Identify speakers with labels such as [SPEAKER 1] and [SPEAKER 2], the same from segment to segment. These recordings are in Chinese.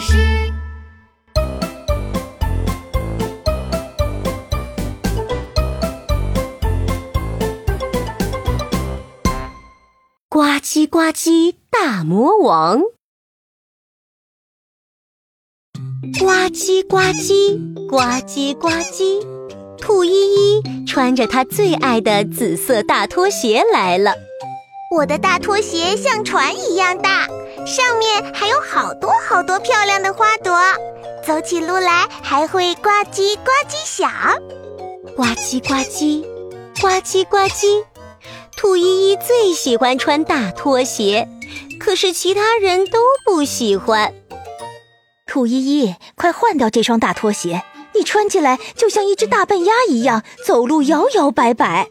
[SPEAKER 1] 师。
[SPEAKER 2] 呱唧呱唧，大魔王！呱唧呱唧，呱唧呱唧，兔依依穿着她最爱的紫色大拖鞋来了。
[SPEAKER 3] 我的大拖鞋像船一样大，上面还有好多好多漂亮的花朵，走起路来还会呱唧呱唧响。
[SPEAKER 2] 呱唧呱唧，呱唧呱唧。兔依依最喜欢穿大拖鞋，可是其他人都不喜欢。
[SPEAKER 4] 兔依依，快换掉这双大拖鞋，你穿起来就像一只大笨鸭一样，走路摇摇摆摆。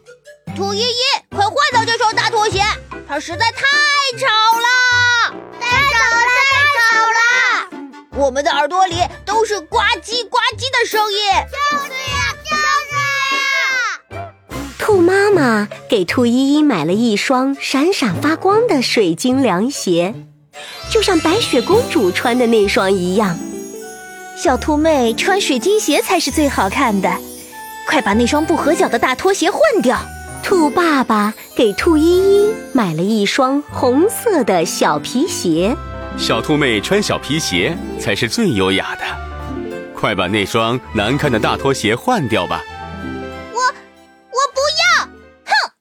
[SPEAKER 5] 兔依依，快换掉这双大拖鞋，它实在太吵了！
[SPEAKER 3] 太吵了，太吵了！
[SPEAKER 5] 我们的耳朵里都是呱唧呱唧的声音。
[SPEAKER 3] 就是呀，就是呀！
[SPEAKER 2] 兔妈妈给兔依依买了一双闪闪发光的水晶凉鞋，就像白雪公主穿的那双一样。
[SPEAKER 4] 小兔妹穿水晶鞋才是最好看的，快把那双不合脚的大拖鞋换掉。
[SPEAKER 2] 兔爸爸给兔依依买了一双红色的小皮鞋。
[SPEAKER 6] 小兔妹穿小皮鞋才是最优雅的，快把那双难看的大拖鞋换掉吧。
[SPEAKER 3] 我我不要！哼，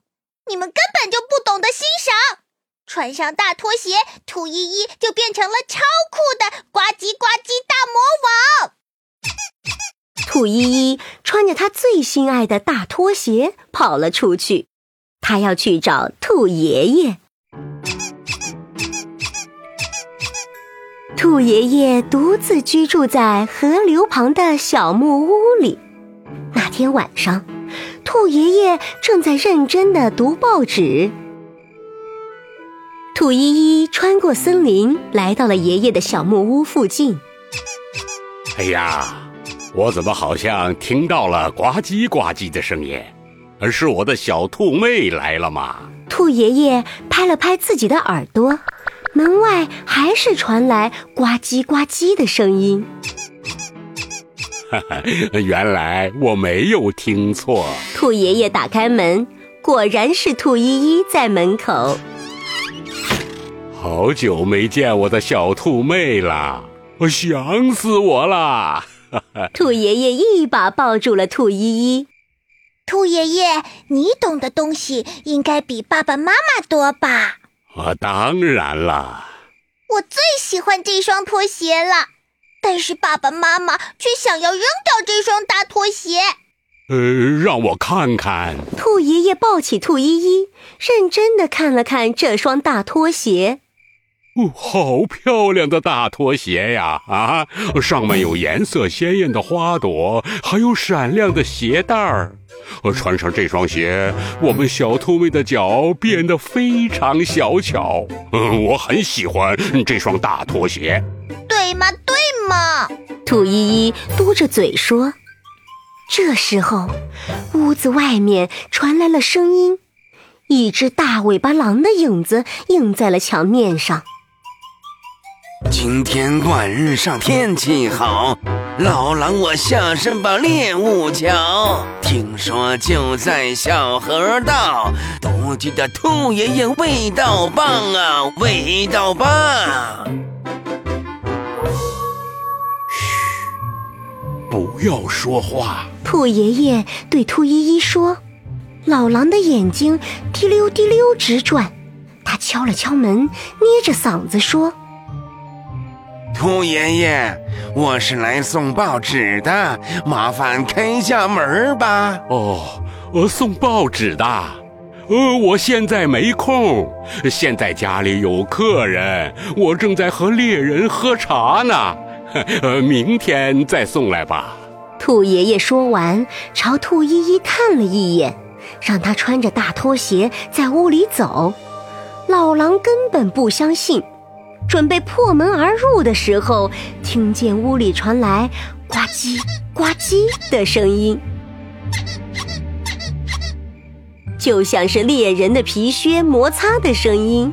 [SPEAKER 3] 你们根本就不懂得欣赏。穿上大拖鞋，兔依依就变成了超酷的呱唧呱唧大魔王。
[SPEAKER 2] 兔依依穿着她最心爱的大拖鞋跑了出去，她要去找兔爷爷。兔爷爷独自居住在河流旁的小木屋里。那天晚上，兔爷爷正在认真的读报纸。兔依依穿过森林，来到了爷爷的小木屋附近。
[SPEAKER 7] 哎呀！我怎么好像听到了呱唧呱唧的声音？而是我的小兔妹来了吗？
[SPEAKER 2] 兔爷爷拍了拍自己的耳朵，门外还是传来呱唧呱唧的声音。
[SPEAKER 7] 哈哈，原来我没有听错。
[SPEAKER 2] 兔爷爷打开门，果然是兔依依在门口。
[SPEAKER 7] 好久没见我的小兔妹了，我想死我了。
[SPEAKER 2] 兔爷爷一把抱住了兔依依。
[SPEAKER 3] 兔爷爷，你懂的东西应该比爸爸妈妈多吧？
[SPEAKER 7] 我当然啦。
[SPEAKER 3] 我最喜欢这双拖鞋了，但是爸爸妈妈却想要扔掉这双大拖鞋。
[SPEAKER 7] 呃，让我看看。
[SPEAKER 2] 兔爷爷抱起兔依依，认真的看了看这双大拖鞋。
[SPEAKER 7] 哦，好漂亮的大拖鞋呀！啊，上面有颜色鲜艳的花朵，还有闪亮的鞋带儿。穿上这双鞋，我们小兔妹的脚变得非常小巧。嗯，我很喜欢这双大拖鞋。
[SPEAKER 3] 对吗？对吗？
[SPEAKER 2] 兔依依嘟着嘴说。这时候，屋子外面传来了声音，一只大尾巴狼的影子映在了墙面上。
[SPEAKER 8] 今天短日上天气好，老狼我下山把猎物瞧。听说就在小河道，独居的兔爷爷味道棒啊，味道棒！
[SPEAKER 7] 嘘，不要说话。
[SPEAKER 2] 兔爷爷对兔依依说：“老狼的眼睛滴溜滴溜直转。”他敲了敲门，捏着嗓子说。
[SPEAKER 8] 兔爷爷，我是来送报纸的，麻烦开下门吧。
[SPEAKER 7] 哦，呃，送报纸的，呃，我现在没空，现在家里有客人，我正在和猎人喝茶呢。呃，明天再送来吧。
[SPEAKER 2] 兔爷爷说完，朝兔依依看了一眼，让他穿着大拖鞋在屋里走。老狼根本不相信。准备破门而入的时候，听见屋里传来“呱唧呱唧”的声音，就像是猎人的皮靴摩擦的声音。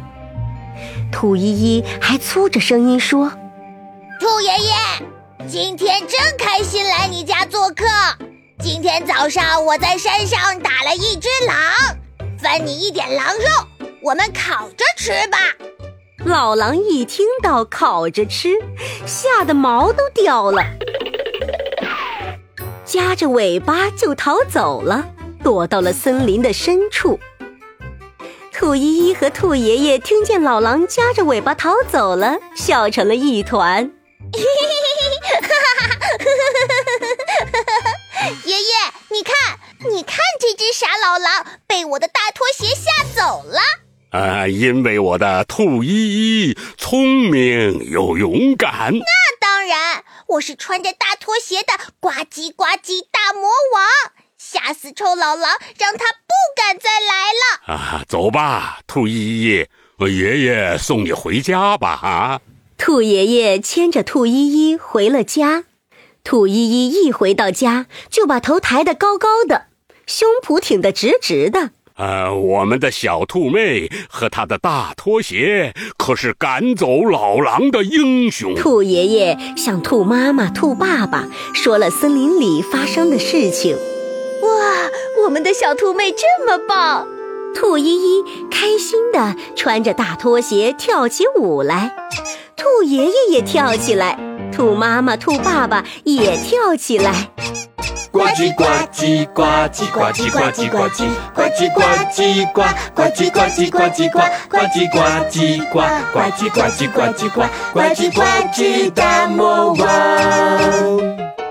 [SPEAKER 2] 兔依依还粗着声音说：“
[SPEAKER 3] 兔爷爷，今天真开心来你家做客。今天早上我在山上打了一只狼，分你一点狼肉，我们烤着吃吧。
[SPEAKER 2] 老狼一听到烤着吃，吓得毛都掉了，夹着尾巴就逃走了，躲到了森林的深处。兔依依和兔爷爷听见老狼夹着尾巴逃走了，笑成了一团。
[SPEAKER 3] 嘿嘿嘿嘿嘿。哈哈哈哈
[SPEAKER 7] 啊，因为我的兔依依聪明又勇敢。
[SPEAKER 3] 那当然，我是穿着大拖鞋的呱唧呱唧大魔王，吓死臭老狼，让他不敢再来了。
[SPEAKER 7] 啊，走吧，兔依依，爷爷送你回家吧。啊，
[SPEAKER 2] 兔爷爷牵着兔依依回了家。兔依依一回到家，就把头抬得高高的，胸脯挺得直直的。
[SPEAKER 7] 呃，我们的小兔妹和她的大拖鞋可是赶走老狼的英雄。
[SPEAKER 2] 兔爷爷向兔妈妈、兔爸爸说了森林里发生的事情。
[SPEAKER 4] 哇，我们的小兔妹这么棒！
[SPEAKER 2] 兔依依开心地穿着大拖鞋跳起舞来，兔爷爷也跳起来，兔妈妈、兔爸爸也跳起来。
[SPEAKER 1] 呱唧呱唧呱唧呱唧呱唧呱唧呱唧呱唧呱呱唧呱唧呱唧呱呱唧呱唧呱呱唧呱唧呱唧呱呱唧呱唧大魔王。